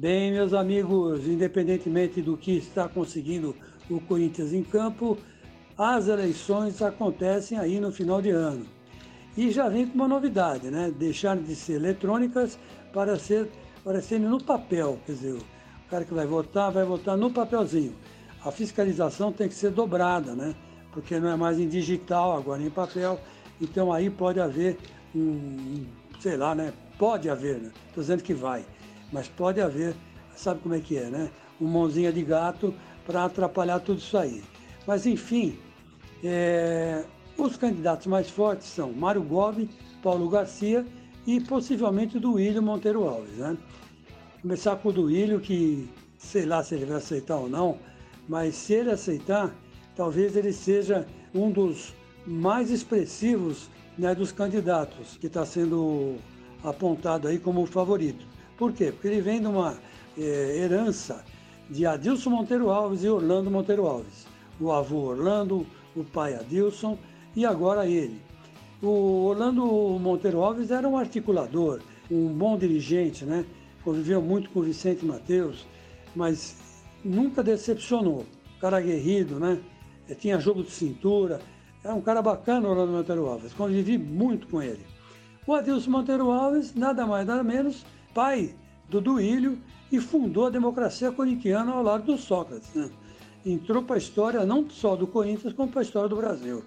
Bem, meus amigos, independentemente do que está conseguindo o Corinthians em campo, as eleições acontecem aí no final de ano. E já vem com uma novidade, né? Deixaram de ser eletrônicas para ser para serem no papel, quer dizer, o cara que vai votar vai votar no papelzinho. A fiscalização tem que ser dobrada, né? Porque não é mais em digital, agora em papel. Então aí pode haver um, sei lá, né? Pode haver, né? Estou dizendo que vai mas pode haver, sabe como é que é, né? Uma mãozinha de gato para atrapalhar tudo isso aí. Mas enfim, é, os candidatos mais fortes são Mário Gobi, Paulo Garcia e possivelmente o Duílio Monteiro Alves. Né? Começar com o Duílio, que sei lá se ele vai aceitar ou não, mas se ele aceitar, talvez ele seja um dos mais expressivos né, dos candidatos que está sendo apontado aí como favorito. Por quê? Porque ele vem de uma é, herança de Adilson Monteiro Alves e Orlando Monteiro Alves. O avô Orlando, o pai Adilson e agora ele. O Orlando Monteiro Alves era um articulador, um bom dirigente, né? Conviveu muito com o Vicente Mateus, mas nunca decepcionou. Cara aguerrido, né? É, tinha jogo de cintura. É um cara bacana, Orlando Monteiro Alves. Convivi muito com ele. O Adilson Monteiro Alves, nada mais, nada menos, pai do Duílio e fundou a democracia corintiana ao lado do Sócrates. Né? Entrou para a história não só do Corinthians, como para a história do Brasil.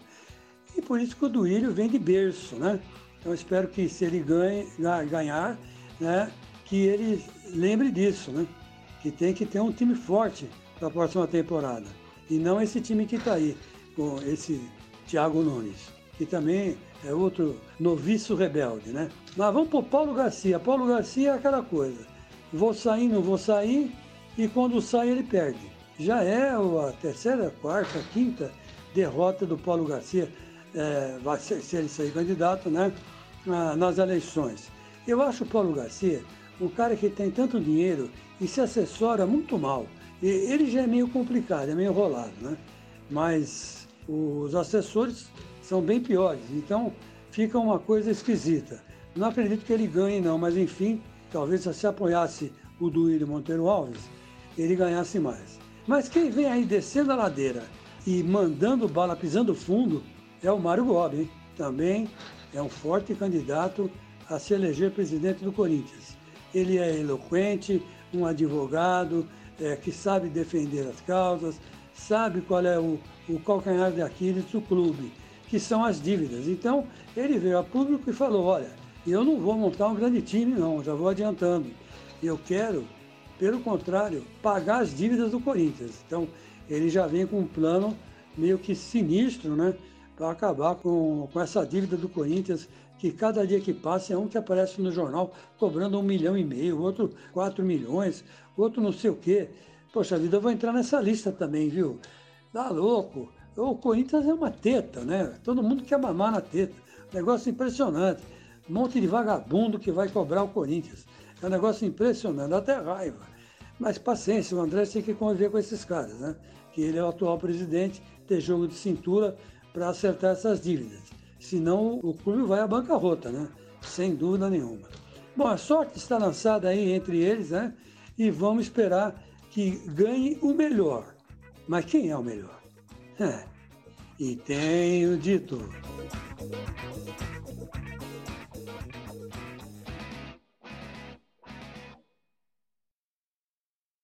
E por isso que o Duílio vem de berço. Né? Então espero que se ele ganhe, ganhar, né, que ele lembre disso, né? que tem que ter um time forte para a próxima temporada. E não esse time que está aí, com esse Thiago Nunes, que também é outro noviço rebelde, né? Mas vamos para o Paulo Garcia. Paulo Garcia é aquela coisa. Vou sair, não vou sair, e quando sai ele perde. Já é a terceira, quarta, quinta derrota do Paulo Garcia, é, vai ser, se ele sair candidato, né? nas eleições. Eu acho o Paulo Garcia um cara que tem tanto dinheiro e se assessora muito mal. E ele já é meio complicado, é meio enrolado, né? Mas os assessores são bem piores. Então fica uma coisa esquisita. Não acredito que ele ganhe, não, mas enfim, talvez se apoiasse o Duílio Monteiro Alves, ele ganhasse mais. Mas quem vem aí descendo a ladeira e mandando bala, pisando fundo, é o Mário Gobi. Hein? Também é um forte candidato a se eleger presidente do Corinthians. Ele é eloquente, um advogado é, que sabe defender as causas, sabe qual é o, o calcanhar de Aquiles do clube que são as dívidas. Então, ele veio a público e falou: olha, eu não vou montar um grande time, não, já vou adiantando. Eu quero, pelo contrário, pagar as dívidas do Corinthians. Então, ele já vem com um plano meio que sinistro, né? Para acabar com, com essa dívida do Corinthians, que cada dia que passa é um que aparece no jornal cobrando um milhão e meio, outro quatro milhões, outro não sei o quê. Poxa vida, eu vou entrar nessa lista também, viu? Tá louco. O Corinthians é uma teta, né? Todo mundo quer mamar na teta. Negócio impressionante. Um monte de vagabundo que vai cobrar o Corinthians. É um negócio impressionante, até raiva. Mas paciência, o André tem que conviver com esses caras, né? Que ele é o atual presidente, ter jogo de cintura para acertar essas dívidas. Senão o clube vai à bancarrota, né? Sem dúvida nenhuma. Bom, a sorte está lançada aí entre eles, né? E vamos esperar que ganhe o melhor. Mas quem é o melhor? É. E tenho dito.